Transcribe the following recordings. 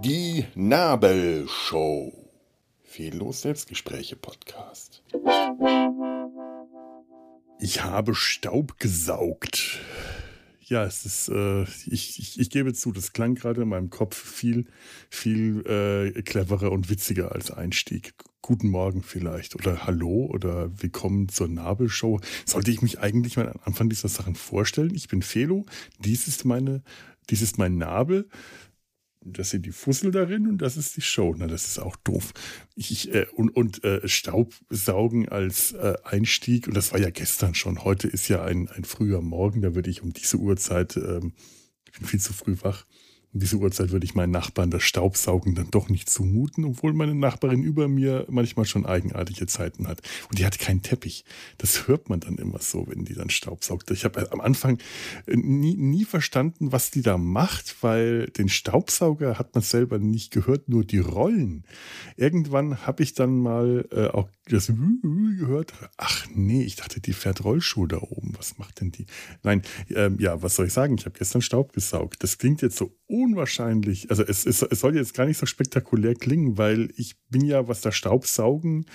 Die Nabelshow. Fehllos Selbstgespräche Podcast. Ich habe Staub gesaugt. Ja, es ist, äh, ich, ich, ich, gebe zu, das klang gerade in meinem Kopf viel, viel äh, cleverer und witziger als Einstieg. Guten Morgen vielleicht oder Hallo oder Willkommen zur Nabelshow. Sollte ich mich eigentlich mal am Anfang dieser Sachen vorstellen? Ich bin Felo, dies ist meine, dies ist mein Nabel das sind die Fussel darin und das ist die Show. Na, das ist auch doof. Ich, äh, und und äh, Staubsaugen als äh, Einstieg, und das war ja gestern schon. Heute ist ja ein, ein früher Morgen, da würde ich um diese Uhrzeit, ähm, ich bin viel zu früh wach, um diese Uhrzeit würde ich meinen Nachbarn das Staubsaugen dann doch nicht zumuten, obwohl meine Nachbarin über mir manchmal schon eigenartige Zeiten hat. Und die hat keinen Teppich. Das hört man dann immer so, wenn die dann Staubsaugt. Ich habe am Anfang äh, nie, nie verstanden, was die da macht, weil den Staubsauger hat man selber nicht gehört, nur die Rollen. Irgendwann habe ich dann mal äh, auch das gehört. Ach nee, ich dachte, die fährt Rollschuh da oben. Was macht denn die? Nein, ähm, ja, was soll ich sagen? Ich habe gestern Staub gesaugt. Das klingt jetzt so unwahrscheinlich. Also es, es, es soll jetzt gar nicht so spektakulär klingen, weil ich bin ja, was das Staubsaugen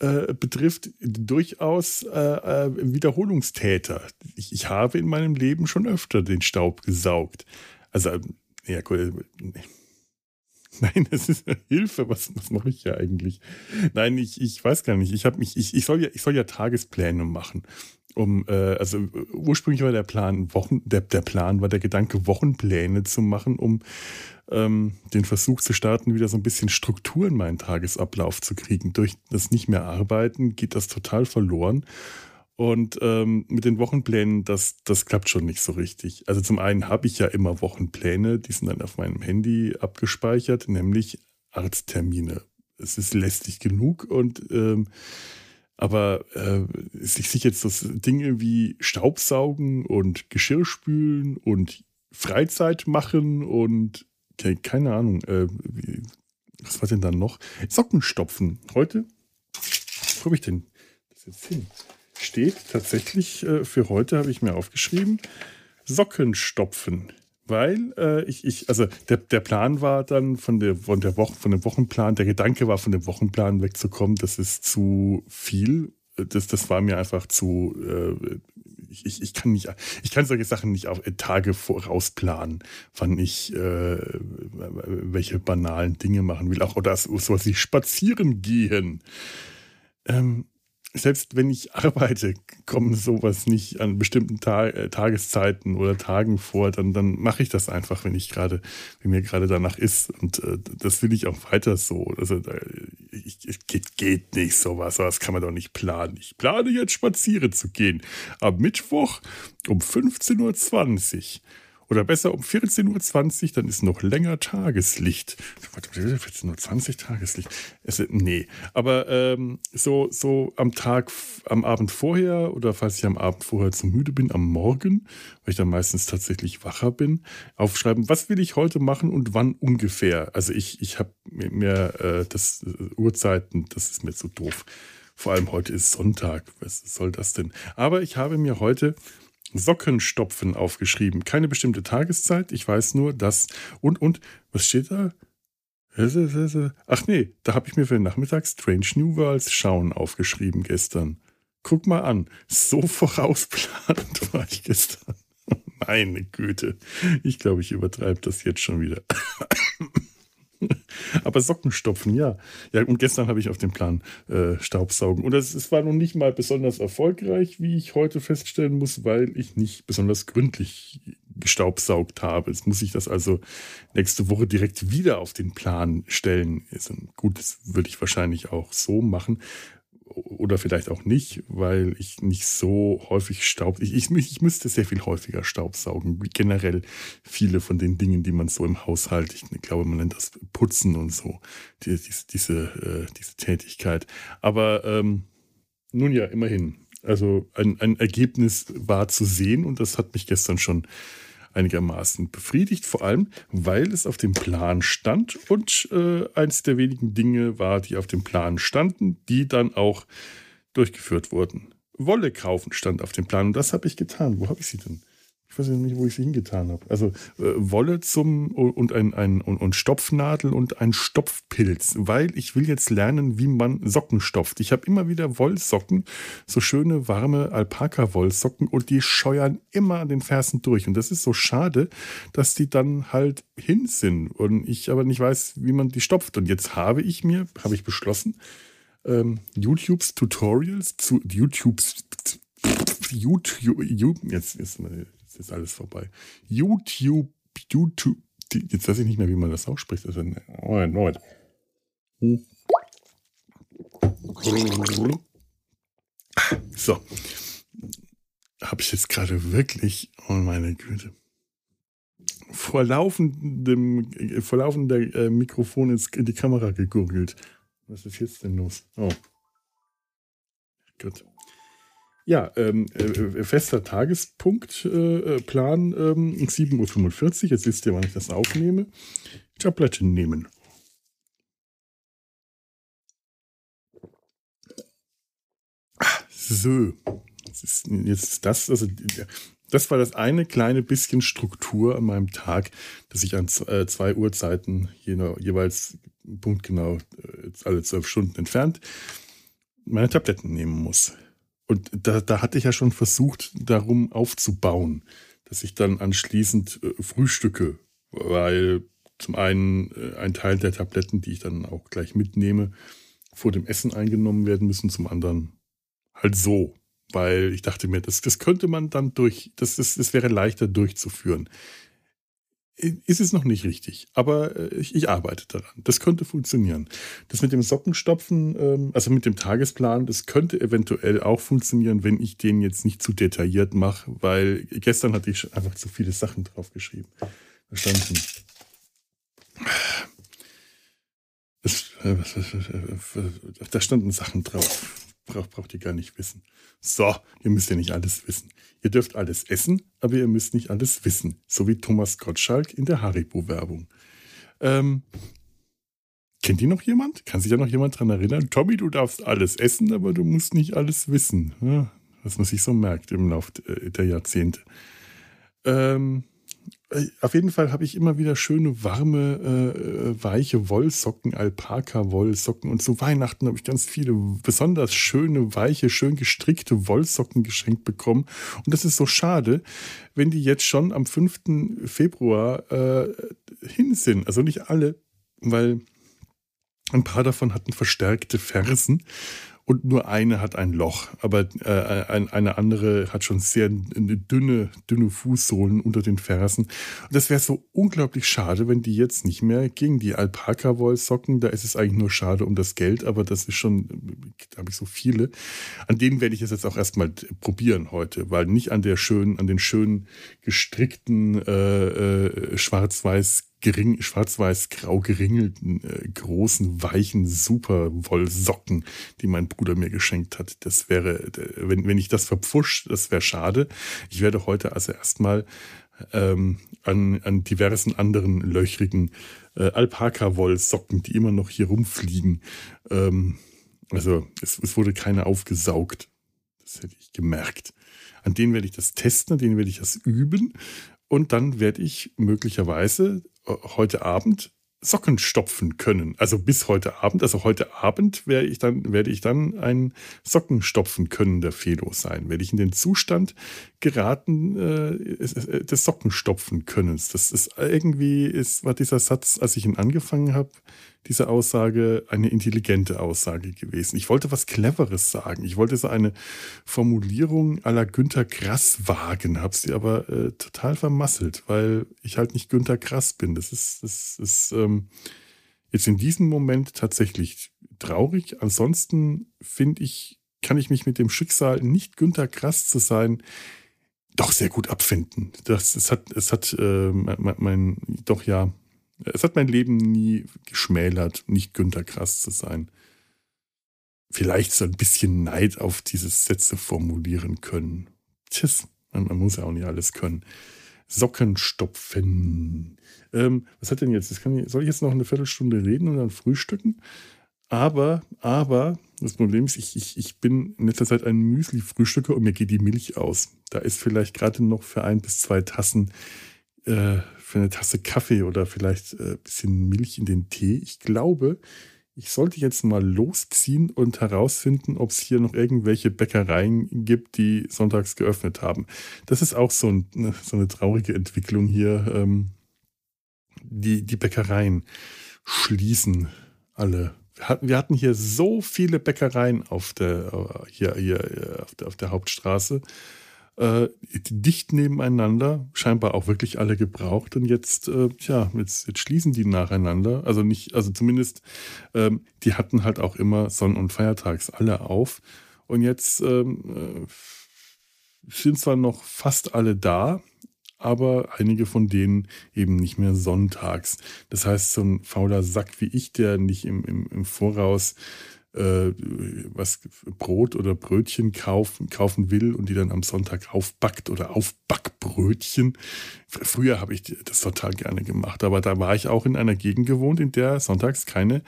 äh, betrifft, durchaus äh, äh, Wiederholungstäter. Ich, ich habe in meinem Leben schon öfter den Staub gesaugt. Also, ja, cool. Nein, das ist Hilfe. Was, was mache ich ja eigentlich? Nein, ich, ich weiß gar nicht. Ich habe mich, ich, ich soll ja, ich soll ja Tagespläne machen um, äh, also ursprünglich war der Plan, Wochen, der, der Plan war der Gedanke, Wochenpläne zu machen, um ähm, den Versuch zu starten, wieder so ein bisschen Struktur in meinen Tagesablauf zu kriegen. Durch das nicht mehr arbeiten geht das total verloren. Und ähm, mit den Wochenplänen, das, das klappt schon nicht so richtig. Also zum einen habe ich ja immer Wochenpläne, die sind dann auf meinem Handy abgespeichert, nämlich Arzttermine. Es ist lästig genug und ähm, aber äh, sich jetzt das Ding irgendwie Staubsaugen und Geschirrspülen und Freizeit machen und keine Ahnung, äh, wie, was war denn dann noch? Socken stopfen. Heute, wo habe ich denn das jetzt hin? Steht tatsächlich äh, für heute, habe ich mir aufgeschrieben, Socken stopfen weil äh, ich, ich, also der, der Plan war dann von der, von der Woche, von dem Wochenplan, der Gedanke war, von dem Wochenplan wegzukommen, das ist zu viel. Das, das war mir einfach zu, äh, ich, ich kann nicht, ich kann solche Sachen nicht auf Tage vorausplanen, wann ich äh, welche banalen Dinge machen will. Auch oder sowas wie spazieren gehen. Ähm, selbst wenn ich arbeite, kommen sowas nicht an bestimmten Ta äh, Tageszeiten oder Tagen vor, dann, dann mache ich das einfach, wenn ich gerade, wenn mir gerade danach ist. Und äh, das will ich auch weiter so. Also ich, ich, geht, geht nicht sowas, das kann man doch nicht planen. Ich plane jetzt spazieren zu gehen. Am Mittwoch um 15.20 Uhr. Oder besser um 14.20 Uhr, dann ist noch länger Tageslicht. 14.20 Uhr Tageslicht. Es, nee, aber ähm, so, so am Tag, am Abend vorher oder falls ich am Abend vorher zu müde bin, am Morgen, weil ich dann meistens tatsächlich wacher bin, aufschreiben, was will ich heute machen und wann ungefähr. Also ich, ich habe mir äh, das äh, Uhrzeiten, das ist mir zu doof. Vor allem heute ist Sonntag. Was soll das denn? Aber ich habe mir heute Sockenstopfen aufgeschrieben. Keine bestimmte Tageszeit. Ich weiß nur, dass. Und, und, was steht da? Ach nee, da habe ich mir für den Nachmittag Strange New Worlds schauen aufgeschrieben gestern. Guck mal an, so vorausplanend war ich gestern. Meine Güte, ich glaube, ich übertreibe das jetzt schon wieder. Aber Socken stopfen, ja. Ja, und gestern habe ich auf dem Plan äh, Staubsaugen. Und es, war noch nicht mal besonders erfolgreich, wie ich heute feststellen muss, weil ich nicht besonders gründlich gestaubsaugt habe. Jetzt muss ich das also nächste Woche direkt wieder auf den Plan stellen. Gut, das würde ich wahrscheinlich auch so machen oder vielleicht auch nicht, weil ich nicht so häufig Staub. Ich, ich, ich müsste sehr viel häufiger Staub saugen. Generell viele von den Dingen, die man so im Haushalt, ich glaube, man nennt das Putzen und so, die, diese, diese, äh, diese Tätigkeit. Aber ähm, nun ja, immerhin. Also ein, ein Ergebnis war zu sehen und das hat mich gestern schon einigermaßen befriedigt, vor allem weil es auf dem Plan stand und äh, eins der wenigen Dinge war, die auf dem Plan standen, die dann auch durchgeführt wurden. Wolle kaufen stand auf dem Plan. Und das habe ich getan. Wo habe ich sie denn? Ich weiß nicht, wo ich sie hingetan habe. Also äh, Wolle zum und ein, ein und, und, Stopfnadel und ein Stopfpilz, weil ich will jetzt lernen, wie man Socken stopft. Ich habe immer wieder Wollsocken, so schöne warme Alpaka-Wollsocken und die scheuern immer an den Fersen durch. Und das ist so schade, dass die dann halt hin sind und ich aber nicht weiß, wie man die stopft. Und jetzt habe ich mir, habe ich beschlossen, ähm, YouTubes Tutorials zu YouTubes YouTube, jetzt ist ist alles vorbei. YouTube, YouTube, jetzt weiß ich nicht mehr, wie man das ausspricht. Also, Moment, Moment. So. Habe ich jetzt gerade wirklich, oh meine Güte, vor laufendem, vor laufender äh, Mikrofon ins, in die Kamera gegurgelt. Was ist jetzt denn los? Oh. Gut. Ja, ähm, äh, fester Tagespunktplan äh, ähm, 7.45 Uhr. Jetzt wisst ihr, wann ich das aufnehme. Tablette nehmen. So. Jetzt ist, jetzt das, also das war das eine kleine bisschen Struktur an meinem Tag, dass ich an äh, zwei Uhrzeiten jeweils punktgenau äh, alle zwölf Stunden entfernt meine Tabletten nehmen muss. Und da, da hatte ich ja schon versucht, darum aufzubauen, dass ich dann anschließend äh, frühstücke, weil zum einen äh, ein Teil der Tabletten, die ich dann auch gleich mitnehme, vor dem Essen eingenommen werden müssen, zum anderen halt so, weil ich dachte mir, das, das könnte man dann durch, das, das, das wäre leichter durchzuführen ist es noch nicht richtig, aber äh, ich, ich, arbeite daran. Das könnte funktionieren. Das mit dem Sockenstopfen, ähm, also mit dem Tagesplan, das könnte eventuell auch funktionieren, wenn ich den jetzt nicht zu detailliert mache, weil gestern hatte ich einfach zu viele Sachen draufgeschrieben. Da. Äh, da standen Sachen drauf. Braucht, braucht ihr gar nicht wissen. So, ihr müsst ja nicht alles wissen. Ihr dürft alles essen, aber ihr müsst nicht alles wissen. So wie Thomas Gottschalk in der Haribo-Werbung. Ähm, kennt ihr noch jemand? Kann sich ja noch jemand daran erinnern? Tommy, du darfst alles essen, aber du musst nicht alles wissen. Ja, was man sich so merkt im Laufe der Jahrzehnte. Ähm, äh, auf jeden Fall habe ich immer wieder schöne, warme, äh, äh, weiche Wollsocken, Alpaka-Wollsocken. Und zu Weihnachten habe ich ganz viele besonders schöne, weiche, schön gestrickte Wollsocken geschenkt bekommen. Und das ist so schade, wenn die jetzt schon am 5. Februar äh, hin sind. Also nicht alle, weil ein paar davon hatten verstärkte Fersen und nur eine hat ein Loch, aber äh, eine andere hat schon sehr dünne, dünne Fußsohlen unter den Fersen. Und das wäre so unglaublich schade, wenn die jetzt nicht mehr gegen die Alpaka-Wollsocken, da ist es eigentlich nur schade um das Geld, aber das ist schon, da habe ich so viele. An denen werde ich es jetzt auch erstmal probieren heute, weil nicht an der schönen, an den schönen gestrickten äh, äh, schwarz-weiß gering, schwarz-weiß-grau geringelten, äh, großen, weichen, super Wollsocken, die mein Bruder mir geschenkt hat. Das wäre, wenn, wenn ich das verpfusch, das wäre schade. Ich werde heute also erstmal ähm, an, an diversen anderen löchrigen äh, Alpaka-Wollsocken, die immer noch hier rumfliegen. Ähm, also es, es wurde keine aufgesaugt. Das hätte ich gemerkt. An denen werde ich das testen, an denen werde ich das üben. Und dann werde ich möglicherweise heute Abend Socken stopfen können. Also bis heute Abend, also heute Abend werde ich dann, werde ich dann ein Socken stopfen können der Felo sein. Werde ich in den Zustand geraten äh, des Sockenstopfen Könnens. Das ist irgendwie, ist, war dieser Satz, als ich ihn angefangen habe, diese Aussage eine intelligente Aussage gewesen. Ich wollte was Cleveres sagen. Ich wollte so eine Formulierung aller Günter Grass wagen, habe sie aber äh, total vermasselt, weil ich halt nicht Günter Grass bin. Das ist, das ist ähm, jetzt in diesem Moment tatsächlich traurig. Ansonsten finde ich, kann ich mich mit dem Schicksal, nicht Günter Grass zu sein, doch sehr gut abfinden. Das, es hat, es hat äh, mein, mein, doch ja, es hat mein Leben nie geschmälert, nicht Günter Krass zu sein. Vielleicht so ein bisschen Neid auf diese Sätze formulieren können. Tschüss, man, man muss ja auch nicht alles können. Socken stopfen. Ähm, was hat denn jetzt? Ich, soll ich jetzt noch eine Viertelstunde reden und dann frühstücken? Aber, aber, das Problem ist, ich, ich, ich bin in letzter Zeit ein Müsli-Frühstücker und mir geht die Milch aus. Da ist vielleicht gerade noch für ein bis zwei Tassen, äh, für eine Tasse Kaffee oder vielleicht ein äh, bisschen Milch in den Tee. Ich glaube, ich sollte jetzt mal losziehen und herausfinden, ob es hier noch irgendwelche Bäckereien gibt, die sonntags geöffnet haben. Das ist auch so, ein, ne, so eine traurige Entwicklung hier. Ähm, die, die Bäckereien schließen alle wir hatten hier so viele Bäckereien auf der, hier, hier auf der, auf der Hauptstraße, äh, dicht nebeneinander, scheinbar auch wirklich alle gebraucht. Und jetzt, äh, ja, jetzt, jetzt, schließen die nacheinander. Also nicht, also zumindest, ähm, die hatten halt auch immer Sonn- und Feiertags alle auf. Und jetzt ähm, äh, sind zwar noch fast alle da, aber einige von denen eben nicht mehr sonntags. Das heißt, so ein fauler Sack wie ich, der nicht im, im, im Voraus äh, was Brot oder Brötchen kaufen, kaufen will und die dann am Sonntag aufbackt oder Aufbackbrötchen. Früher habe ich das total gerne gemacht, aber da war ich auch in einer Gegend gewohnt, in der sonntags keine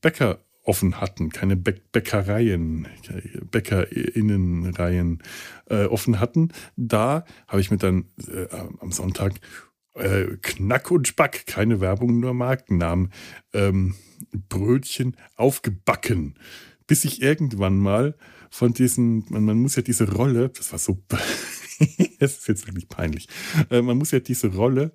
Bäcker offen hatten, keine Bäckereien, Bäckerinnenreihen äh, offen hatten. Da habe ich mir dann äh, am Sonntag äh, Knack und Spack, keine Werbung, nur Markennamen, ähm, Brötchen aufgebacken, bis ich irgendwann mal von diesen, man, man muss ja diese Rolle, das war so, es ist jetzt wirklich peinlich, äh, man muss ja diese Rolle,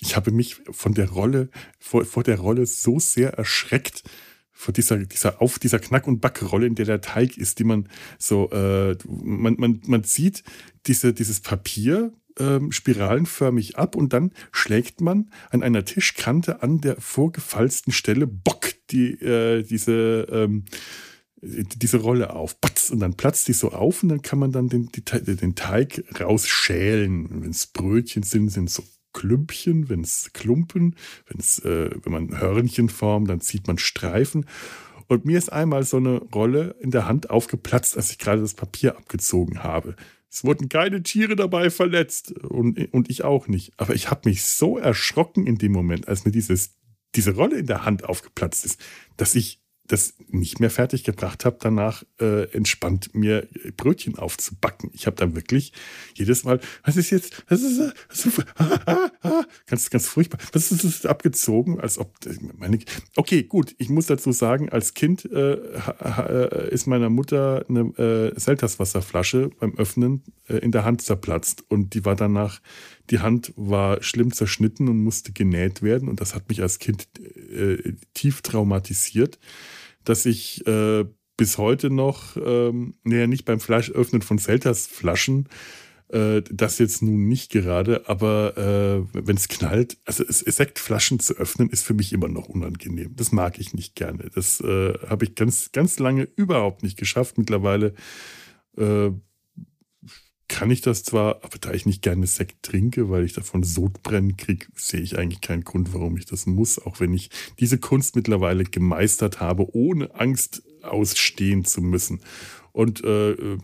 ich habe mich von der Rolle, vor, vor der Rolle so sehr erschreckt, vor dieser, dieser auf dieser Knack- und Backrolle, in der der Teig ist, die man so, äh, man, man, man zieht diese, dieses Papier ähm, spiralenförmig ab und dann schlägt man an einer Tischkante an der vorgefalzten Stelle Bock die, äh, diese, ähm, diese Rolle auf. Batz, und dann platzt die so auf und dann kann man dann den, die, den Teig rausschälen. Wenn es Brötchen sind, sind so Klümpchen, wenn es Klumpen, wenn's, äh, wenn man Hörnchen formt, dann zieht man Streifen. Und mir ist einmal so eine Rolle in der Hand aufgeplatzt, als ich gerade das Papier abgezogen habe. Es wurden keine Tiere dabei verletzt und, und ich auch nicht. Aber ich habe mich so erschrocken in dem Moment, als mir dieses, diese Rolle in der Hand aufgeplatzt ist, dass ich das nicht mehr fertig gebracht habe, danach äh, entspannt mir Brötchen aufzubacken. Ich habe dann wirklich jedes Mal, was ist jetzt, was ist, was ist ah, ah, ah, ganz, ganz furchtbar, was ist das abgezogen, als ob meine, okay, gut, ich muss dazu sagen, als Kind äh, äh, ist meiner Mutter eine äh, Selterswasserflasche beim Öffnen äh, in der Hand zerplatzt. Und die war danach, die Hand war schlimm zerschnitten und musste genäht werden und das hat mich als Kind äh, tief traumatisiert dass ich äh, bis heute noch, ähm, naja, nicht beim Fleischöffnen von Selters Flaschen, äh, das jetzt nun nicht gerade, aber äh, wenn es knallt, also Sektflaschen zu öffnen, ist für mich immer noch unangenehm. Das mag ich nicht gerne. Das äh, habe ich ganz, ganz lange überhaupt nicht geschafft. Mittlerweile äh, kann ich das zwar, aber da ich nicht gerne Sekt trinke, weil ich davon Sodbrennen kriege, sehe ich eigentlich keinen Grund, warum ich das muss, auch wenn ich diese Kunst mittlerweile gemeistert habe, ohne Angst ausstehen zu müssen. Und äh,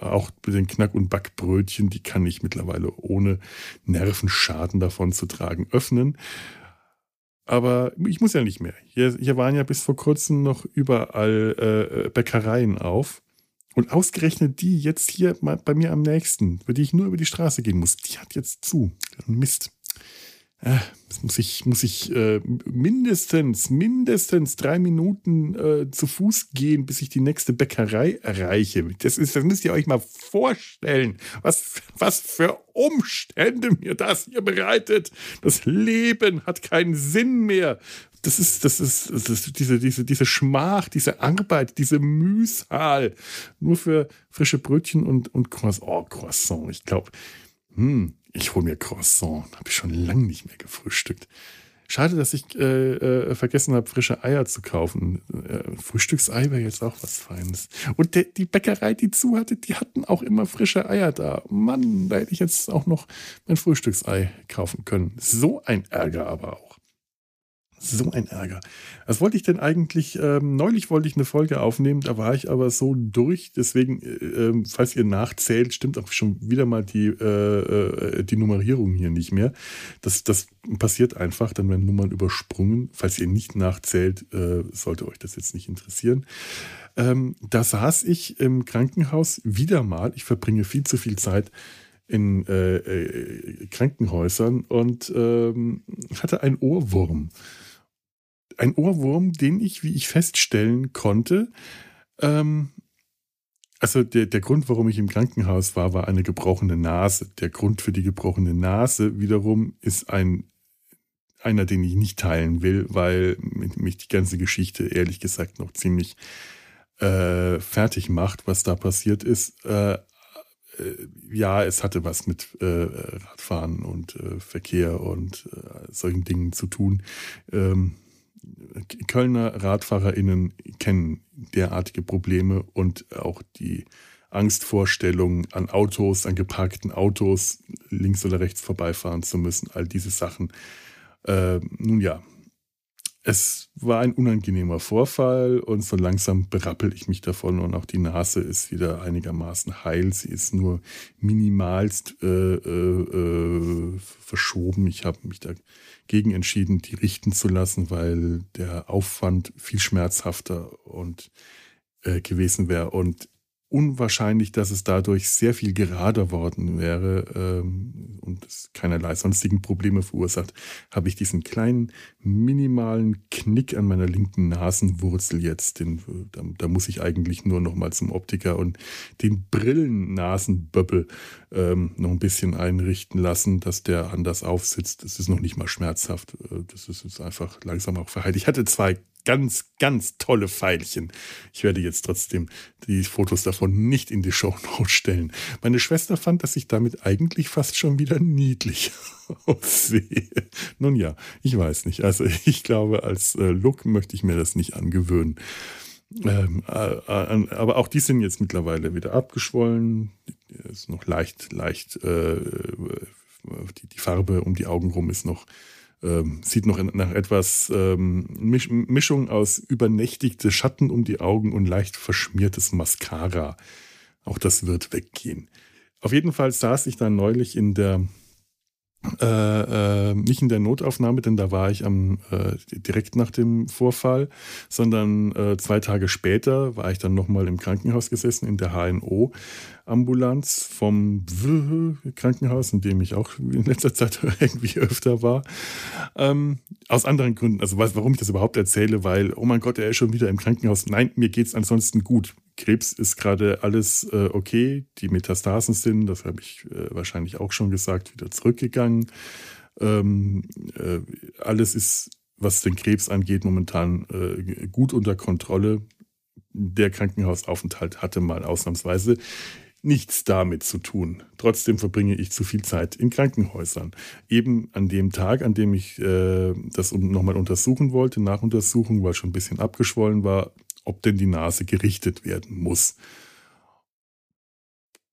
auch mit den Knack- und Backbrötchen, die kann ich mittlerweile ohne Nervenschaden davon zu tragen öffnen. Aber ich muss ja nicht mehr. Hier, hier waren ja bis vor kurzem noch überall äh, Bäckereien auf. Und ausgerechnet die jetzt hier bei mir am nächsten, für die ich nur über die Straße gehen muss, die hat jetzt zu. Mist. Äh, muss ich, muss ich äh, mindestens, mindestens drei Minuten äh, zu Fuß gehen, bis ich die nächste Bäckerei erreiche. Das, ist, das müsst ihr euch mal vorstellen, was, was für Umstände mir das hier bereitet. Das Leben hat keinen Sinn mehr das ist, das ist, das ist diese, diese, diese Schmach, diese Arbeit, diese Mühsal. Nur für frische Brötchen und, und Croissant. Oh, Croissant. Ich glaube, hm, ich hole mir Croissant. Habe ich schon lange nicht mehr gefrühstückt. Schade, dass ich äh, äh, vergessen habe, frische Eier zu kaufen. Äh, Frühstücksei wäre jetzt auch was Feines. Und der, die Bäckerei, die zu hatte, die hatten auch immer frische Eier da. Mann, da hätte ich jetzt auch noch mein Frühstücksei kaufen können. So ein Ärger aber auch. So ein Ärger. Was wollte ich denn eigentlich? Ähm, neulich wollte ich eine Folge aufnehmen, da war ich aber so durch. Deswegen, äh, ähm, falls ihr nachzählt, stimmt auch schon wieder mal die, äh, äh, die Nummerierung hier nicht mehr. Das, das passiert einfach, dann werden Nummern übersprungen. Falls ihr nicht nachzählt, äh, sollte euch das jetzt nicht interessieren. Ähm, da saß ich im Krankenhaus wieder mal. Ich verbringe viel zu viel Zeit in äh, äh, Krankenhäusern und ähm, hatte einen Ohrwurm ein Ohrwurm, den ich, wie ich feststellen konnte, ähm, also der, der Grund, warum ich im Krankenhaus war, war eine gebrochene Nase. Der Grund für die gebrochene Nase wiederum ist ein einer, den ich nicht teilen will, weil mich die ganze Geschichte ehrlich gesagt noch ziemlich äh, fertig macht, was da passiert ist. Äh, äh, ja, es hatte was mit äh, Radfahren und äh, Verkehr und äh, solchen Dingen zu tun. Ähm, Kölner RadfahrerInnen kennen derartige Probleme und auch die Angstvorstellung an Autos, an geparkten Autos links oder rechts vorbeifahren zu müssen, all diese Sachen. Äh, nun ja, es war ein unangenehmer Vorfall und so langsam berappel ich mich davon und auch die Nase ist wieder einigermaßen heil. Sie ist nur minimalst äh, äh, äh verschoben. Ich habe mich dagegen entschieden, die richten zu lassen, weil der Aufwand viel schmerzhafter und äh, gewesen wäre. Und unwahrscheinlich, dass es dadurch sehr viel gerader worden wäre ähm, und es keinerlei sonstigen Probleme verursacht, habe ich diesen kleinen minimalen Knick an meiner linken Nasenwurzel jetzt. Den, da, da muss ich eigentlich nur noch mal zum Optiker und den Brillennasenböppel ähm, noch ein bisschen einrichten lassen, dass der anders aufsitzt. Das ist noch nicht mal schmerzhaft. Äh, das ist jetzt einfach langsam auch verheilt. Ich hatte zwei ganz, ganz tolle Pfeilchen. Ich werde jetzt trotzdem die Fotos davon nicht in die Show Notes stellen. Meine Schwester fand, dass ich damit eigentlich fast schon wieder niedlich aussehe. Nun ja, ich weiß nicht. Also ich glaube, als äh, Look möchte ich mir das nicht angewöhnen. Ähm, äh, äh, aber auch die sind jetzt mittlerweile wieder abgeschwollen. Ist noch leicht, leicht, äh, die, die Farbe um die Augen rum ist noch ähm, sieht noch nach etwas ähm, Misch Mischung aus übernächtigte Schatten um die Augen und leicht verschmiertes Mascara. Auch das wird weggehen. Auf jeden Fall saß ich dann neulich in der äh, äh, nicht in der Notaufnahme, denn da war ich am äh, direkt nach dem Vorfall, sondern äh, zwei Tage später war ich dann nochmal im Krankenhaus gesessen in der HNO Ambulanz vom Krankenhaus, in dem ich auch in letzter Zeit irgendwie öfter war. Ähm, aus anderen Gründen. Also warum ich das überhaupt erzähle, weil, oh mein Gott, er ist schon wieder im Krankenhaus. Nein, mir geht es ansonsten gut. Krebs ist gerade alles äh, okay. Die Metastasen sind, das habe ich äh, wahrscheinlich auch schon gesagt, wieder zurückgegangen. Ähm, äh, alles ist, was den Krebs angeht, momentan äh, gut unter Kontrolle. Der Krankenhausaufenthalt hatte mal ausnahmsweise nichts damit zu tun. Trotzdem verbringe ich zu viel Zeit in Krankenhäusern. Eben an dem Tag, an dem ich äh, das nochmal untersuchen wollte, Nachuntersuchung, weil schon ein bisschen abgeschwollen war, ob denn die Nase gerichtet werden muss.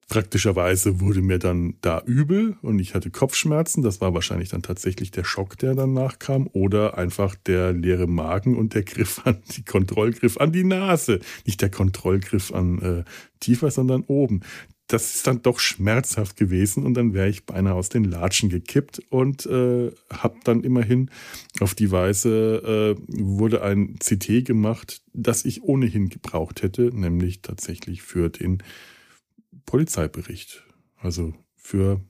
Praktischerweise wurde mir dann da übel und ich hatte Kopfschmerzen. Das war wahrscheinlich dann tatsächlich der Schock, der danach kam. Oder einfach der leere Magen und der Griff an die Kontrollgriff an die Nase. Nicht der Kontrollgriff an äh, tiefer, sondern oben. Das ist dann doch schmerzhaft gewesen und dann wäre ich beinahe aus den Latschen gekippt und äh, habe dann immerhin auf die Weise äh, wurde ein CT gemacht, das ich ohnehin gebraucht hätte, nämlich tatsächlich für den Polizeibericht, also für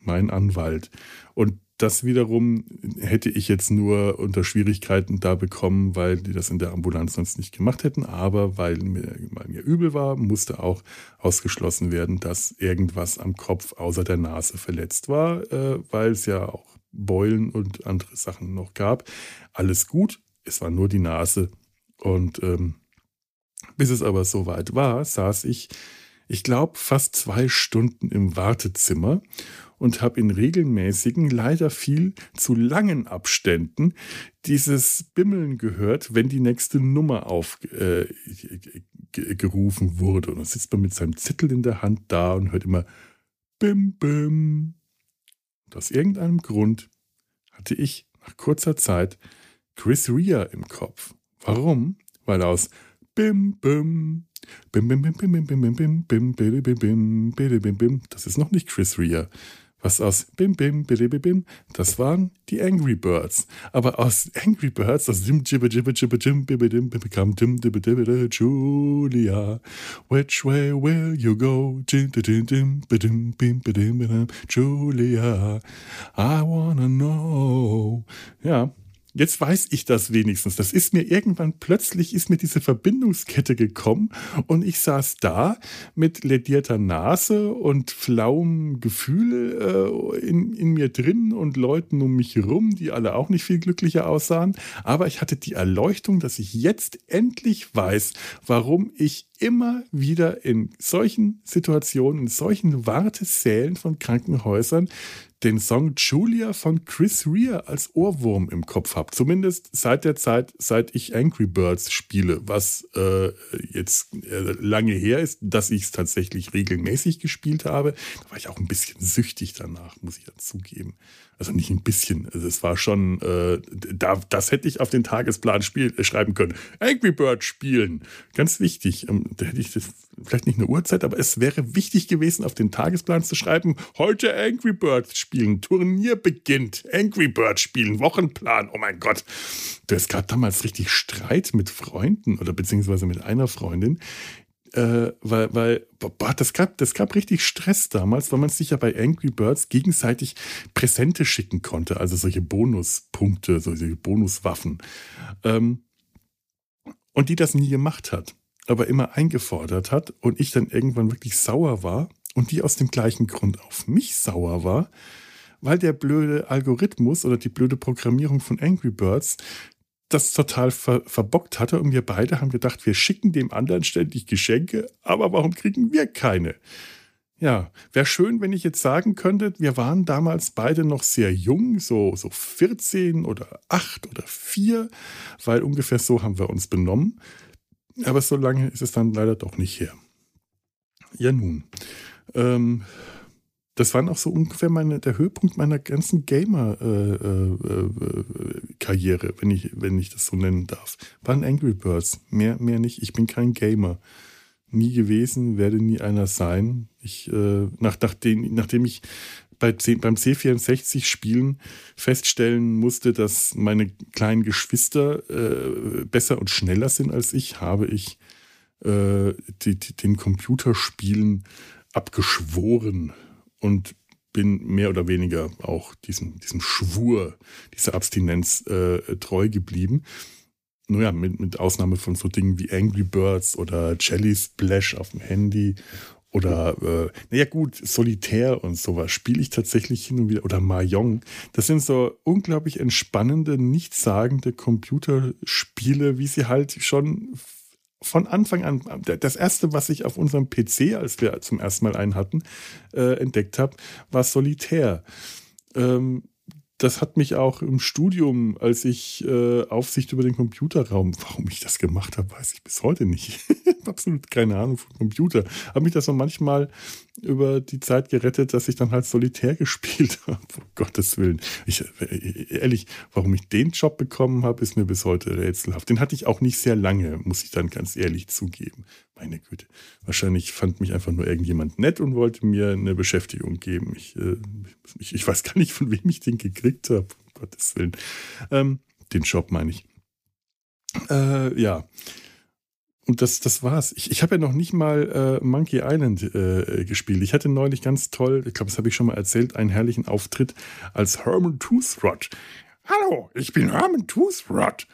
meinen Anwalt. Und das wiederum hätte ich jetzt nur unter Schwierigkeiten da bekommen, weil die das in der Ambulanz sonst nicht gemacht hätten. Aber weil mir, weil mir übel war, musste auch ausgeschlossen werden, dass irgendwas am Kopf außer der Nase verletzt war, äh, weil es ja auch Beulen und andere Sachen noch gab. Alles gut, es war nur die Nase. Und ähm, bis es aber soweit war, saß ich ich glaube, fast zwei Stunden im Wartezimmer und habe in regelmäßigen, leider viel zu langen Abständen dieses Bimmeln gehört, wenn die nächste Nummer aufgerufen äh, wurde. Und dann sitzt man mit seinem Zettel in der Hand da und hört immer Bim Bim. Und aus irgendeinem Grund hatte ich nach kurzer Zeit Chris Rea im Kopf. Warum? Weil aus Bim Bim Bim Bim Bim Bim Bim Bim Bim Bim Bim Bim Bim Bim Bim Bim Das ist noch nicht Chris Rea. Was aus Bim Bim Bim Bim das waren die Angry Birds. Aber aus Angry Birds, aus Dim Jibbe Jibbe Jibbe Jim Bibbe Dim bekam Dim Dibbe Dibbe Julia. Which way will you go? Dim Dim Dim Dim Bim Dim Julia. I wanna know. Ja, Jetzt weiß ich das wenigstens. Das ist mir irgendwann plötzlich ist mir diese Verbindungskette gekommen und ich saß da mit ledierter Nase und flauem Gefühl äh, in, in mir drin und Leuten um mich herum, die alle auch nicht viel glücklicher aussahen. Aber ich hatte die Erleuchtung, dass ich jetzt endlich weiß, warum ich immer wieder in solchen Situationen, in solchen Wartesälen von Krankenhäusern den Song Julia von Chris Rea als Ohrwurm im Kopf habe. Zumindest seit der Zeit, seit ich Angry Birds spiele, was äh, jetzt äh, lange her ist, dass ich es tatsächlich regelmäßig gespielt habe. Da war ich auch ein bisschen süchtig danach, muss ich ja zugeben. Also nicht ein bisschen. Also es war schon, äh, da, das hätte ich auf den Tagesplan spiel, äh, schreiben können. Angry Bird spielen. Ganz wichtig. Ähm, da hätte ich das, vielleicht nicht eine Uhrzeit, aber es wäre wichtig gewesen, auf den Tagesplan zu schreiben, heute Angry Bird spielen. Turnier beginnt. Angry Bird spielen. Wochenplan. Oh mein Gott. Es gab damals richtig Streit mit Freunden oder beziehungsweise mit einer Freundin, äh, weil, weil boah, das, gab, das gab richtig Stress damals, weil man sich ja bei Angry Birds gegenseitig Präsente schicken konnte, also solche Bonuspunkte, solche Bonuswaffen. Ähm, und die das nie gemacht hat, aber immer eingefordert hat und ich dann irgendwann wirklich sauer war und die aus dem gleichen Grund auf mich sauer war, weil der blöde Algorithmus oder die blöde Programmierung von Angry Birds das total ver verbockt hatte und wir beide haben gedacht, wir schicken dem anderen ständig Geschenke, aber warum kriegen wir keine? Ja, wäre schön, wenn ich jetzt sagen könnte, wir waren damals beide noch sehr jung, so, so 14 oder 8 oder 4, weil ungefähr so haben wir uns benommen. Aber so lange ist es dann leider doch nicht her. Ja, nun. Ähm, das war auch so ungefähr meine, der Höhepunkt meiner ganzen Gamer-Karriere, äh, äh, wenn, ich, wenn ich das so nennen darf. Waren Angry Birds. Mehr, mehr nicht. Ich bin kein Gamer. Nie gewesen, werde nie einer sein. Ich, äh, nach, nachdem, nachdem ich bei C, beim C64 Spielen feststellen musste, dass meine kleinen Geschwister äh, besser und schneller sind als ich, habe ich äh, die, die, den Computerspielen abgeschworen und bin mehr oder weniger auch diesem, diesem Schwur, dieser Abstinenz äh, treu geblieben. Nur ja, mit, mit Ausnahme von so Dingen wie Angry Birds oder Jelly Splash auf dem Handy oder, äh, naja gut, Solitär und sowas spiele ich tatsächlich hin und wieder. Oder Mahjong. Das sind so unglaublich entspannende, nichtssagende Computerspiele, wie sie halt schon von Anfang an, das erste, was ich auf unserem PC, als wir zum ersten Mal einen hatten, äh, entdeckt habe, war Solitär. Ähm, das hat mich auch im Studium, als ich äh, Aufsicht über den Computerraum, warum ich das gemacht habe, weiß ich bis heute nicht. Absolut keine Ahnung von Computer. Habe mich das so manchmal über die Zeit gerettet, dass ich dann halt solitär gespielt habe. Um Gottes Willen. Ich, äh, ehrlich, warum ich den Job bekommen habe, ist mir bis heute rätselhaft. Den hatte ich auch nicht sehr lange, muss ich dann ganz ehrlich zugeben. Meine Güte. Wahrscheinlich fand mich einfach nur irgendjemand nett und wollte mir eine Beschäftigung geben. Ich, äh, ich, ich weiß gar nicht, von wem ich den gekriegt habe. Um Gottes Willen. Ähm, den Job meine ich. Äh, ja. Und das, das war's. Ich, ich habe ja noch nicht mal äh, Monkey Island äh, gespielt. Ich hatte neulich ganz toll, ich glaube, das habe ich schon mal erzählt, einen herrlichen Auftritt als Herman Toothrod. Hallo, ich bin Herman Toothrod.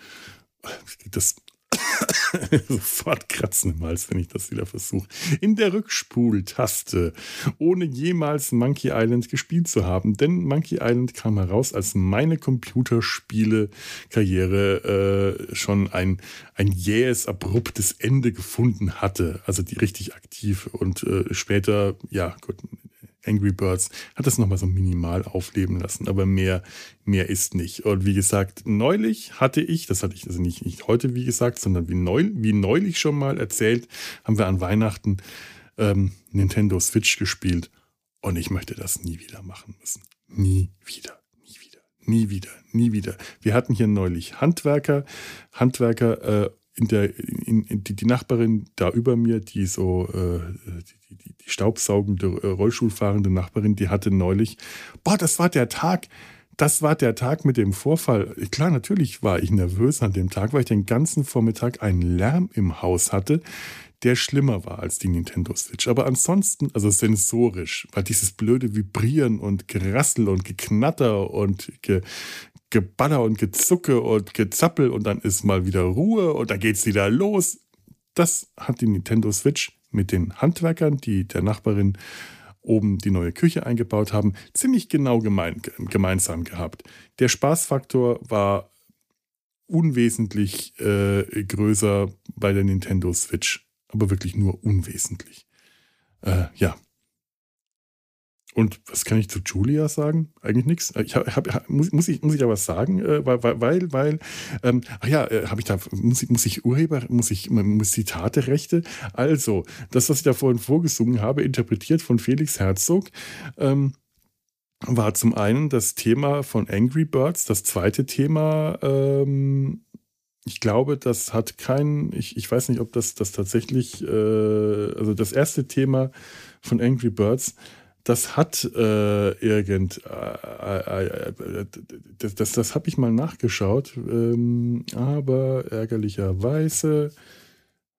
Das Sofort kratzen im Hals, wenn ich das wieder versuche. In der Rückspultaste, ohne jemals Monkey Island gespielt zu haben. Denn Monkey Island kam heraus, als meine Computerspiele-Karriere äh, schon ein, ein jähes, abruptes Ende gefunden hatte. Also die richtig aktiv. Und äh, später, ja, gut, Angry Birds hat das nochmal so minimal aufleben lassen, aber mehr, mehr ist nicht. Und wie gesagt, neulich hatte ich, das hatte ich also nicht, nicht heute, wie gesagt, sondern wie, neu, wie neulich schon mal erzählt, haben wir an Weihnachten ähm, Nintendo Switch gespielt und ich möchte das nie wieder machen müssen. Nie wieder, nie wieder, nie wieder, nie wieder. Wir hatten hier neulich Handwerker, Handwerker, äh, in der, in, in, die, die, Nachbarin da über mir, die so äh, die, die, die, staubsaugende, äh, Rollstuhlfahrende Nachbarin, die hatte neulich, boah, das war der Tag, das war der Tag mit dem Vorfall. Klar, natürlich war ich nervös an dem Tag, weil ich den ganzen Vormittag einen Lärm im Haus hatte, der schlimmer war als die Nintendo Switch. Aber ansonsten, also sensorisch, weil dieses blöde Vibrieren und Gerassel und Geknatter und Ge Geballer und Gezucke und Gezappel und dann ist mal wieder Ruhe und dann geht's wieder los. Das hat die Nintendo Switch mit den Handwerkern, die der Nachbarin oben die neue Küche eingebaut haben, ziemlich genau gemein, gemeinsam gehabt. Der Spaßfaktor war unwesentlich äh, größer bei der Nintendo Switch, aber wirklich nur unwesentlich. Äh, ja, und was kann ich zu Julia sagen? Eigentlich nichts. Ich hab, muss, muss, ich, muss ich da was sagen? Äh, weil, weil, weil ähm, ach ja, äh, habe ich da, muss ich, muss ich Urheber, muss ich, muss Zitaterechte? Also, das, was ich da vorhin vorgesungen habe, interpretiert von Felix Herzog, ähm, war zum einen das Thema von Angry Birds, das zweite Thema, ähm, ich glaube, das hat kein, ich, ich weiß nicht, ob das, das tatsächlich, äh, also das erste Thema von Angry Birds das hat äh, irgend, äh, äh, äh, das, das, das habe ich mal nachgeschaut, ähm, aber ärgerlicherweise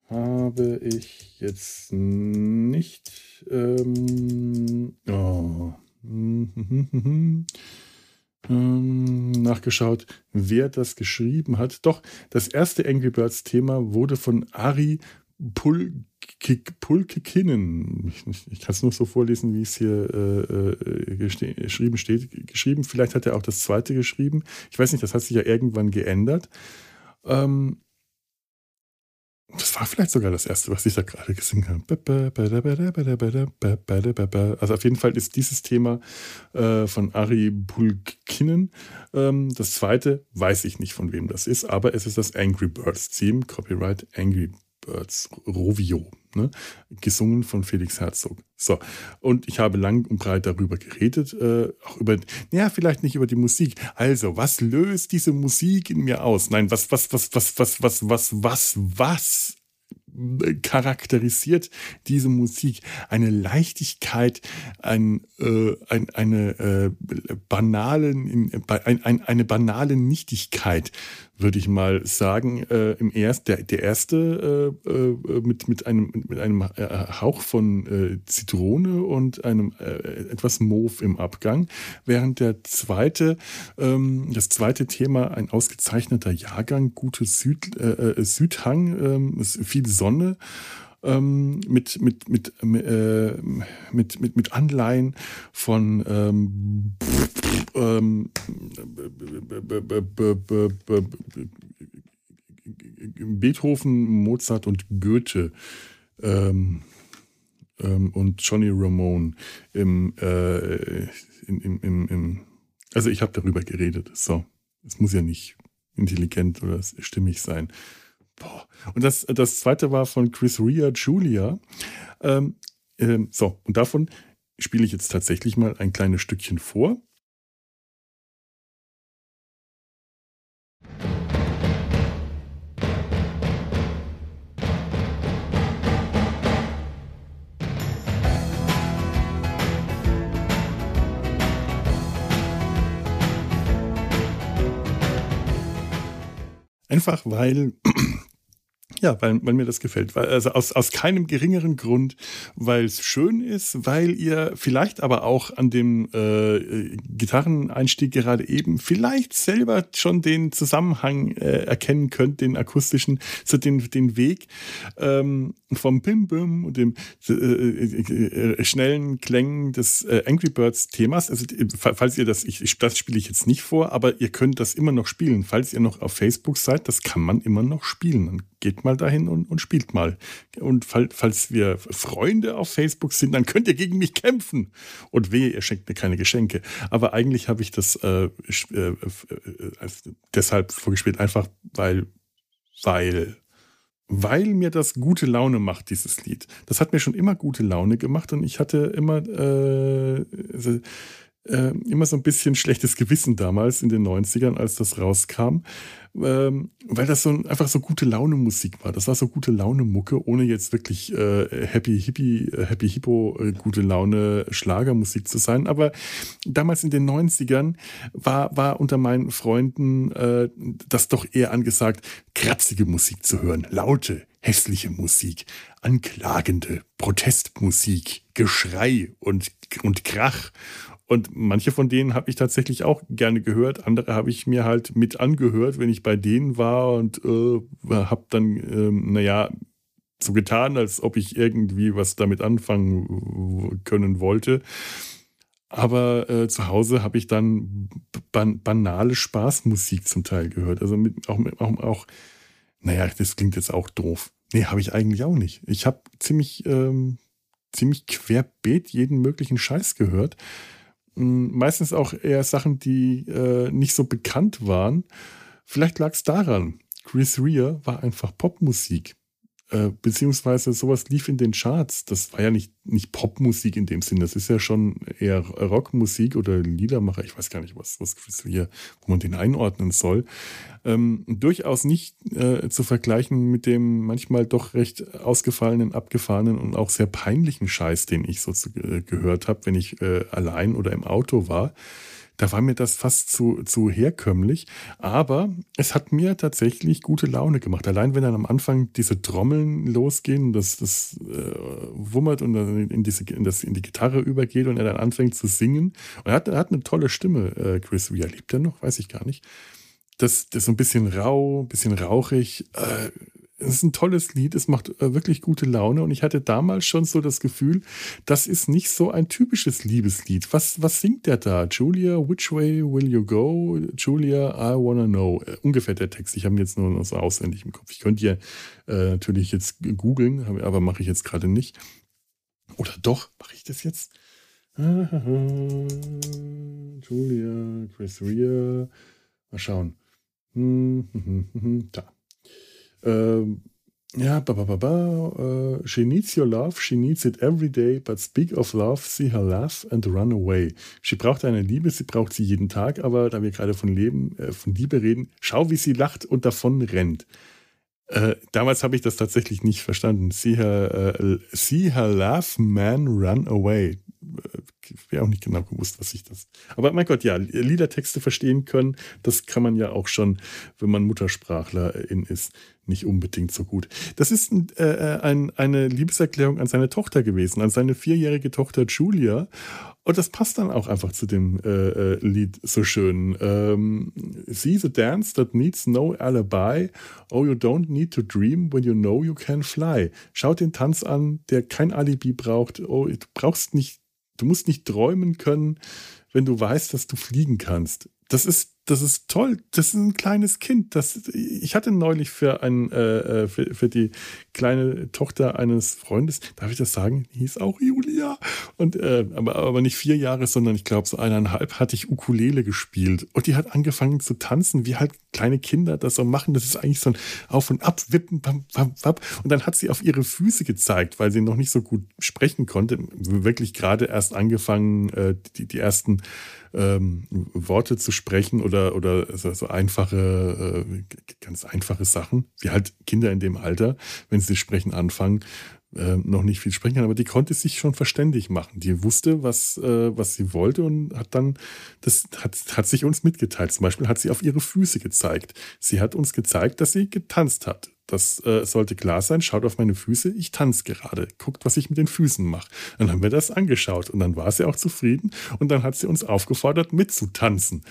habe ich jetzt nicht ähm, oh, ähm, nachgeschaut, wer das geschrieben hat. Doch, das erste Angry Birds Thema wurde von Ari Pul Pulkekinnen, ich, ich kann es nur so vorlesen, wie es hier äh, äh geschrieben steht, geschrieben. Vielleicht hat er auch das zweite geschrieben. Ich weiß nicht, das hat sich ja irgendwann geändert. Ähm, das war vielleicht sogar das erste, was ich da gerade gesungen habe. Also auf jeden Fall ist dieses Thema äh, von Ari Pulkinen. Ähm, das zweite weiß ich nicht, von wem das ist, aber es ist das Angry Birds Theme, Copyright Angry Birds, Rovio, ne? gesungen von Felix Herzog. So, und ich habe lang und breit darüber geredet, äh, auch über, ja, vielleicht nicht über die Musik. Also, was löst diese Musik in mir aus? Nein, was, was, was, was, was, was, was, was, was charakterisiert diese Musik eine Leichtigkeit, ein, äh, ein, eine, äh, banalen, ein, ein, eine banale Nichtigkeit, würde ich mal sagen. Äh, im erst, der, der erste äh, äh, mit, mit, einem, mit einem äh, Hauch von äh, Zitrone und einem etwas Mauve im Abgang, während der zweite, ähm, das zweite Thema ein ausgezeichneter Jahrgang, gute Süd, Südhang, äh, viel Sonne ähm, mit, mit, mit, äh, mit, mit, mit Anleihen von ähm, ähm, Beethoven, Mozart und Goethe ähm, ähm, und Johnny Ramone im, äh, im, im, im, im also ich habe darüber geredet. So, es muss ja nicht intelligent oder stimmig sein. Boah. Und das, das zweite war von Chris Ria Julia. Ähm, ähm, so, und davon spiele ich jetzt tatsächlich mal ein kleines Stückchen vor. Einfach weil ja, weil, weil mir das gefällt. Weil, also aus, aus keinem geringeren Grund, weil es schön ist, weil ihr vielleicht aber auch an dem äh, Gitarreneinstieg gerade eben vielleicht selber schon den Zusammenhang äh, erkennen könnt, den akustischen, so den, den Weg ähm, vom Bim Bim und dem äh, äh, äh schnellen Klängen des äh, Angry Birds Themas. Also falls ihr das, ich, das spiele ich jetzt nicht vor, aber ihr könnt das immer noch spielen. Falls ihr noch auf Facebook seid, das kann man immer noch spielen. Dann geht mal dahin und, und spielt mal. Und fall, falls wir Freunde auf Facebook sind, dann könnt ihr gegen mich kämpfen. Und wehe, ihr schenkt mir keine Geschenke. Aber eigentlich habe ich das äh, äh, äh, deshalb vorgespielt, einfach weil, weil, weil mir das gute Laune macht, dieses Lied. Das hat mir schon immer gute Laune gemacht und ich hatte immer, äh, äh, immer so ein bisschen schlechtes Gewissen damals in den 90ern, als das rauskam, ähm, weil das so einfach so gute Laune Musik war. Das war so gute Laune Mucke, ohne jetzt wirklich äh, Happy Hippie, äh, Happy Hippo, äh, gute Laune Schlagermusik zu sein. Aber damals in den 90ern war, war unter meinen Freunden äh, das doch eher angesagt, kratzige Musik zu hören, laute, hässliche Musik, anklagende Protestmusik, Geschrei und, und Krach. Und manche von denen habe ich tatsächlich auch gerne gehört. Andere habe ich mir halt mit angehört, wenn ich bei denen war und äh, habe dann, äh, naja, so getan, als ob ich irgendwie was damit anfangen können wollte. Aber äh, zu Hause habe ich dann ban banale Spaßmusik zum Teil gehört. Also mit, auch, auch, auch, naja, das klingt jetzt auch doof. Nee, habe ich eigentlich auch nicht. Ich habe ziemlich, ähm, ziemlich querbeet jeden möglichen Scheiß gehört. Meistens auch eher Sachen, die äh, nicht so bekannt waren. Vielleicht lag es daran. Chris Rea war einfach Popmusik. Äh, beziehungsweise sowas lief in den Charts. Das war ja nicht, nicht Popmusik in dem Sinn. Das ist ja schon eher Rockmusik oder Liedermacher. Ich weiß gar nicht, was, was hier, wo man den einordnen soll. Ähm, durchaus nicht äh, zu vergleichen mit dem manchmal doch recht ausgefallenen, abgefahrenen und auch sehr peinlichen Scheiß, den ich so zu, äh, gehört habe, wenn ich äh, allein oder im Auto war. Da war mir das fast zu, zu herkömmlich. Aber es hat mir tatsächlich gute Laune gemacht. Allein wenn dann am Anfang diese Trommeln losgehen, das, das äh, wummert und dann in, diese, in, das, in die Gitarre übergeht und er dann anfängt zu singen. Und er hat, er hat eine tolle Stimme, äh, Chris. Wie er lebt er noch? Weiß ich gar nicht. Das, das ist so ein bisschen rau, ein bisschen rauchig. Äh, es ist ein tolles Lied, es macht äh, wirklich gute Laune und ich hatte damals schon so das Gefühl, das ist nicht so ein typisches Liebeslied. Was, was singt der da? Julia, which way will you go? Julia, I wanna know. Äh, ungefähr der Text. Ich habe ihn jetzt nur noch so auswendig im Kopf. Ich könnte hier äh, natürlich jetzt googeln, aber mache ich jetzt gerade nicht. Oder doch, mache ich das jetzt? Julia, Chris Rea. Mal schauen. Hm, hm, hm da. Ähm, ja, ba, ba, ba, ba. Uh, she needs your love, she needs it every day, but speak of love, see her laugh and run away. Sie braucht deine Liebe, sie braucht sie jeden Tag, aber da wir gerade von Leben, äh, von Liebe reden, schau, wie sie lacht und davon rennt. Äh, damals habe ich das tatsächlich nicht verstanden. See her, uh, see her laugh, man, run away. Ich wäre auch nicht genau gewusst, was ich das. Aber mein Gott, ja, Liedertexte verstehen können, das kann man ja auch schon, wenn man Muttersprachlerin ist nicht unbedingt so gut. Das ist äh, ein, eine Liebeserklärung an seine Tochter gewesen, an seine vierjährige Tochter Julia. Und das passt dann auch einfach zu dem äh, äh, Lied so schön. Ähm, See the dance that needs no alibi. Oh, you don't need to dream when you know you can fly. Schaut den Tanz an, der kein Alibi braucht. Oh, du brauchst nicht, du musst nicht träumen können, wenn du weißt, dass du fliegen kannst. Das ist das ist toll. Das ist ein kleines Kind. Das, ich hatte neulich für, ein, äh, äh, für, für, die kleine Tochter eines Freundes, darf ich das sagen? Die hieß auch Julia. Und, äh, aber, aber nicht vier Jahre, sondern ich glaube so eineinhalb hatte ich Ukulele gespielt. Und die hat angefangen zu tanzen, wie halt kleine Kinder das so machen. Das ist eigentlich so ein Auf- und Abwippen. Bam, bam, bam. Und dann hat sie auf ihre Füße gezeigt, weil sie noch nicht so gut sprechen konnte. Wirklich gerade erst angefangen, äh, die, die ersten ähm, Worte zu sprechen oder, oder so, so einfache, äh, ganz einfache Sachen, wie halt Kinder in dem Alter, wenn sie sprechen anfangen, äh, noch nicht viel sprechen kann, aber die konnte sich schon verständig machen. Die wusste, was, äh, was sie wollte und hat dann, das hat, hat sich uns mitgeteilt. Zum Beispiel hat sie auf ihre Füße gezeigt. Sie hat uns gezeigt, dass sie getanzt hat. Das äh, sollte klar sein. Schaut auf meine Füße, ich tanze gerade. Guckt, was ich mit den Füßen mache. Dann haben wir das angeschaut und dann war sie auch zufrieden und dann hat sie uns aufgefordert, mitzutanzen.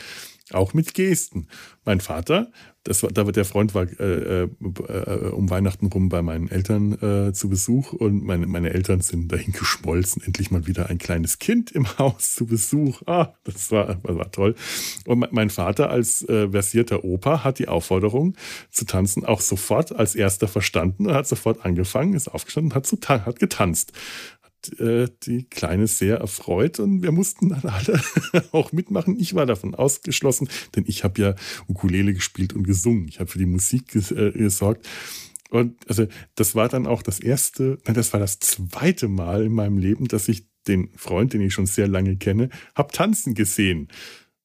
Auch mit Gesten. Mein Vater das war, der Freund war äh, äh, äh, um Weihnachten rum bei meinen Eltern äh, zu Besuch und meine, meine Eltern sind dahin geschmolzen. Endlich mal wieder ein kleines Kind im Haus zu Besuch. Ah, das war, das war toll. Und mein Vater als äh, versierter Opa hat die Aufforderung zu tanzen auch sofort als erster verstanden und hat sofort angefangen, ist aufgestanden hat, zu, hat getanzt äh, die Kleine sehr erfreut und wir mussten dann alle auch mitmachen. Ich war davon ausgeschlossen, denn ich habe ja Ukulele gespielt und gesungen. Ich habe für die Musik äh, gesorgt. Und also das war dann auch das erste, nein, das war das zweite Mal in meinem Leben, dass ich den Freund, den ich schon sehr lange kenne, habe tanzen gesehen.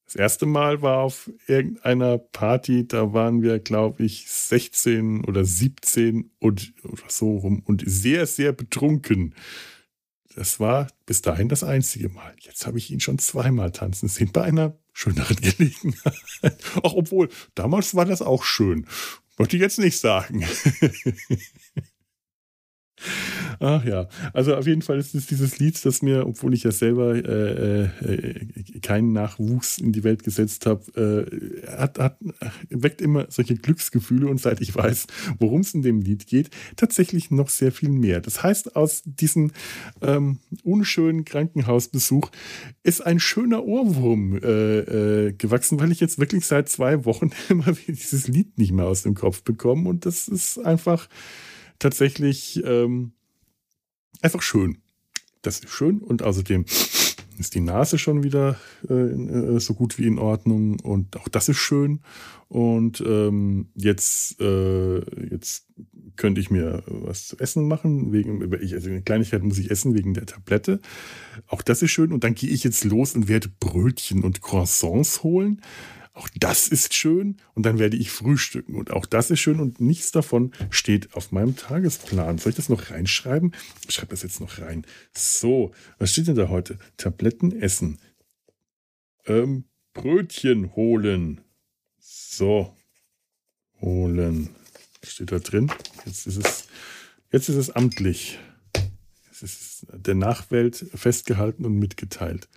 Das erste Mal war auf irgendeiner Party, da waren wir, glaube ich, 16 oder 17 und oder so rum und sehr, sehr betrunken. Das war bis dahin das einzige Mal. Jetzt habe ich ihn schon zweimal tanzen sehen bei einer schöneren Gelegenheit. Auch obwohl, damals war das auch schön. Wollte ich jetzt nicht sagen. Ach ja, also auf jeden Fall ist es dieses Lied, das mir, obwohl ich ja selber äh, äh, keinen Nachwuchs in die Welt gesetzt habe, äh, hat, hat, weckt immer solche Glücksgefühle. Und seit ich weiß, worum es in dem Lied geht, tatsächlich noch sehr viel mehr. Das heißt, aus diesem ähm, unschönen Krankenhausbesuch ist ein schöner Ohrwurm äh, äh, gewachsen, weil ich jetzt wirklich seit zwei Wochen immer dieses Lied nicht mehr aus dem Kopf bekomme. Und das ist einfach tatsächlich ähm, einfach schön. Das ist schön und außerdem ist die Nase schon wieder äh, äh, so gut wie in Ordnung und auch das ist schön. Und ähm, jetzt, äh, jetzt könnte ich mir was zu essen machen. Wegen, also eine Kleinigkeit muss ich essen wegen der Tablette. Auch das ist schön. Und dann gehe ich jetzt los und werde Brötchen und Croissants holen. Auch das ist schön und dann werde ich frühstücken und auch das ist schön und nichts davon steht auf meinem Tagesplan. Soll ich das noch reinschreiben? Ich schreibe das jetzt noch rein. So, was steht denn da heute? Tabletten essen. Ähm, Brötchen holen. So, holen. Steht da drin? Jetzt ist es, jetzt ist es amtlich. Es ist der Nachwelt festgehalten und mitgeteilt.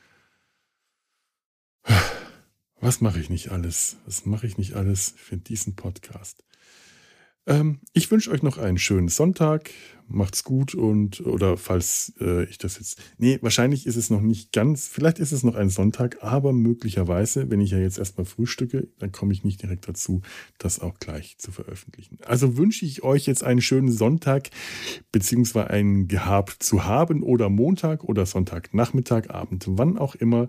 Was mache ich nicht alles? Was mache ich nicht alles für diesen Podcast? Ähm, ich wünsche euch noch einen schönen Sonntag. Macht's gut und oder falls äh, ich das jetzt. Nee, wahrscheinlich ist es noch nicht ganz, vielleicht ist es noch ein Sonntag, aber möglicherweise, wenn ich ja jetzt erstmal frühstücke, dann komme ich nicht direkt dazu, das auch gleich zu veröffentlichen. Also wünsche ich euch jetzt einen schönen Sonntag, beziehungsweise einen gehabt zu haben oder Montag oder Sonntagnachmittag, Abend, wann auch immer.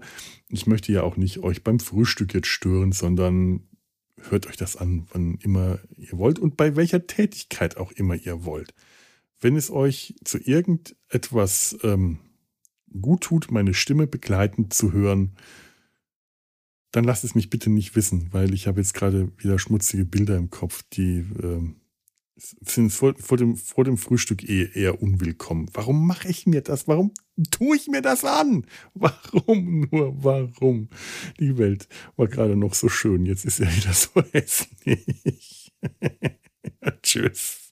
Ich möchte ja auch nicht euch beim Frühstück jetzt stören, sondern hört euch das an, wann immer ihr wollt und bei welcher Tätigkeit auch immer ihr wollt. Wenn es euch zu irgendetwas ähm, gut tut, meine Stimme begleitend zu hören, dann lasst es mich bitte nicht wissen, weil ich habe jetzt gerade wieder schmutzige Bilder im Kopf, die ähm, sind vor, vor, dem, vor dem Frühstück eh eher unwillkommen. Warum mache ich mir das? Warum tue ich mir das an? Warum nur? Warum? Die Welt war gerade noch so schön. Jetzt ist er wieder so hässlich. Tschüss.